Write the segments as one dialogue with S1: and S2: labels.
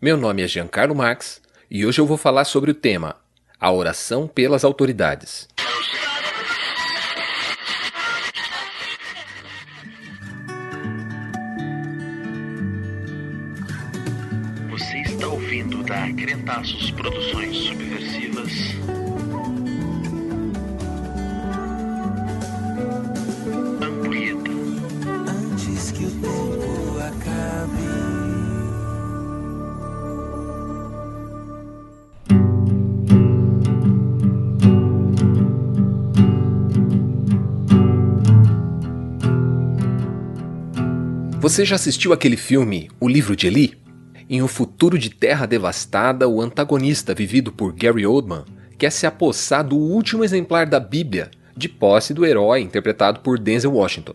S1: Meu nome é Giancarlo Marx e hoje eu vou falar sobre o tema A Oração pelas Autoridades.
S2: Você está ouvindo da Crentaços Produções Subversivas.
S1: Você já assistiu aquele filme O Livro de Eli? Em um futuro de terra devastada, o antagonista vivido por Gary Oldman quer se apossar do último exemplar da Bíblia, de posse do herói interpretado por Denzel Washington.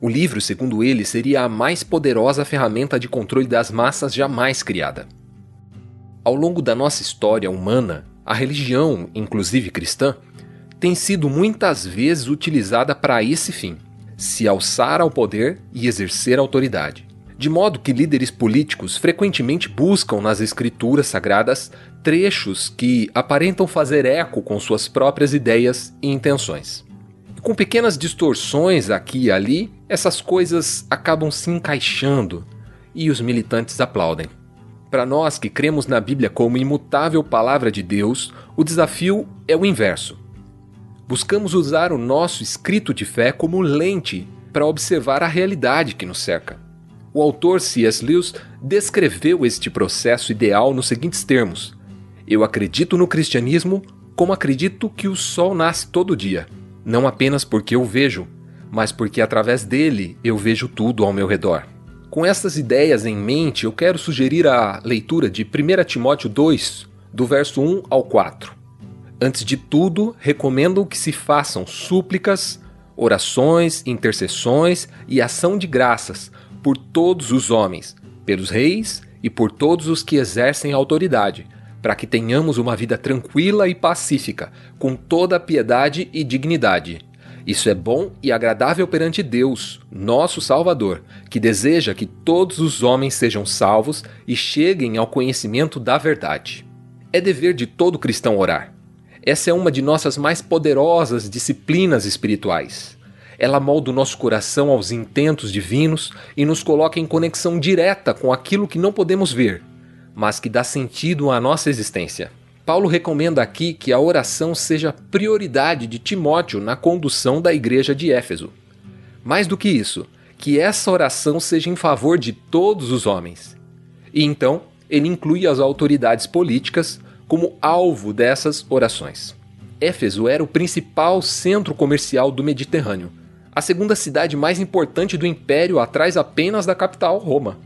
S1: O livro, segundo ele, seria a mais poderosa ferramenta de controle das massas jamais criada. Ao longo da nossa história humana, a religião, inclusive cristã, tem sido muitas vezes utilizada para esse fim: se alçar ao poder e exercer autoridade. De modo que líderes políticos frequentemente buscam nas escrituras sagradas trechos que aparentam fazer eco com suas próprias ideias e intenções. Com pequenas distorções aqui e ali, essas coisas acabam se encaixando e os militantes aplaudem. Para nós que cremos na Bíblia como imutável palavra de Deus, o desafio é o inverso. Buscamos usar o nosso escrito de fé como lente para observar a realidade que nos cerca. O autor C.S. Lewis descreveu este processo ideal nos seguintes termos: Eu acredito no cristianismo como acredito que o sol nasce todo dia, não apenas porque eu vejo, mas porque através dele eu vejo tudo ao meu redor. Com essas ideias em mente, eu quero sugerir a leitura de 1 Timóteo 2, do verso 1 ao 4. Antes de tudo, recomendo que se façam súplicas, orações, intercessões e ação de graças por todos os homens, pelos reis e por todos os que exercem autoridade, para que tenhamos uma vida tranquila e pacífica, com toda a piedade e dignidade. Isso é bom e agradável perante Deus, nosso Salvador, que deseja que todos os homens sejam salvos e cheguem ao conhecimento da verdade. É dever de todo cristão orar. Essa é uma de nossas mais poderosas disciplinas espirituais. Ela molda o nosso coração aos intentos divinos e nos coloca em conexão direta com aquilo que não podemos ver, mas que dá sentido à nossa existência. Paulo recomenda aqui que a oração seja prioridade de Timóteo na condução da igreja de Éfeso. Mais do que isso, que essa oração seja em favor de todos os homens. E então, ele inclui as autoridades políticas, como alvo dessas orações. Éfeso era o principal centro comercial do Mediterrâneo, a segunda cidade mais importante do império atrás apenas da capital, Roma.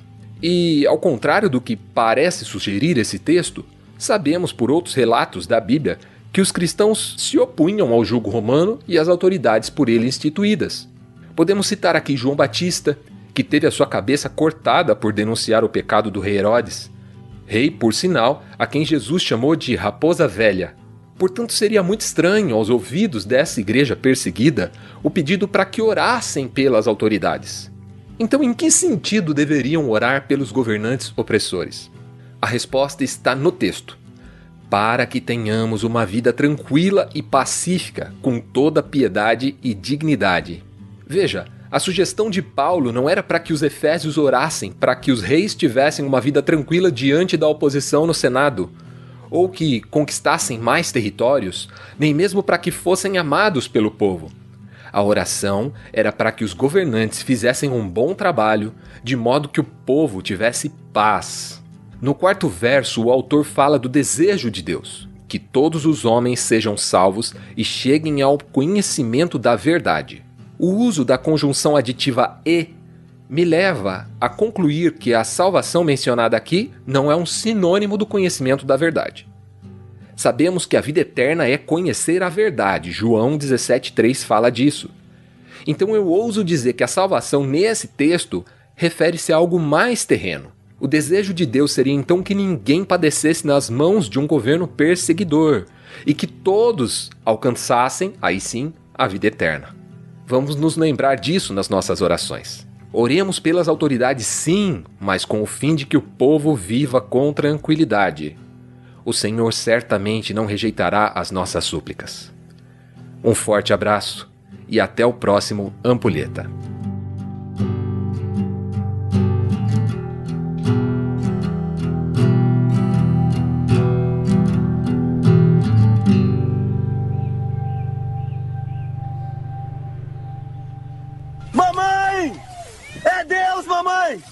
S1: E, ao contrário do que parece sugerir esse texto, sabemos por outros relatos da Bíblia que os cristãos se opunham ao jugo romano e às autoridades por ele instituídas. Podemos citar aqui João Batista, que teve a sua cabeça cortada por denunciar o pecado do rei Herodes rei, por sinal, a quem Jesus chamou de raposa velha. Portanto, seria muito estranho aos ouvidos dessa igreja perseguida o pedido para que orassem pelas autoridades. Então, em que sentido deveriam orar pelos governantes opressores? A resposta está no texto. Para que tenhamos uma vida tranquila e pacífica, com toda piedade e dignidade. Veja, a sugestão de Paulo não era para que os efésios orassem para que os reis tivessem uma vida tranquila diante da oposição no Senado, ou que conquistassem mais territórios, nem mesmo para que fossem amados pelo povo. A oração era para que os governantes fizessem um bom trabalho, de modo que o povo tivesse paz. No quarto verso, o autor fala do desejo de Deus, que todos os homens sejam salvos e cheguem ao conhecimento da verdade. O uso da conjunção aditiva e me leva a concluir que a salvação mencionada aqui não é um sinônimo do conhecimento da verdade. Sabemos que a vida eterna é conhecer a verdade, João 17,3 fala disso. Então eu ouso dizer que a salvação nesse texto refere-se a algo mais terreno. O desejo de Deus seria então que ninguém padecesse nas mãos de um governo perseguidor e que todos alcançassem, aí sim, a vida eterna. Vamos nos lembrar disso nas nossas orações. Oremos pelas autoridades, sim, mas com o fim de que o povo viva com tranquilidade. O Senhor certamente não rejeitará as nossas súplicas. Um forte abraço e até o próximo Ampulheta.
S3: Mamãe! É Deus, mamãe!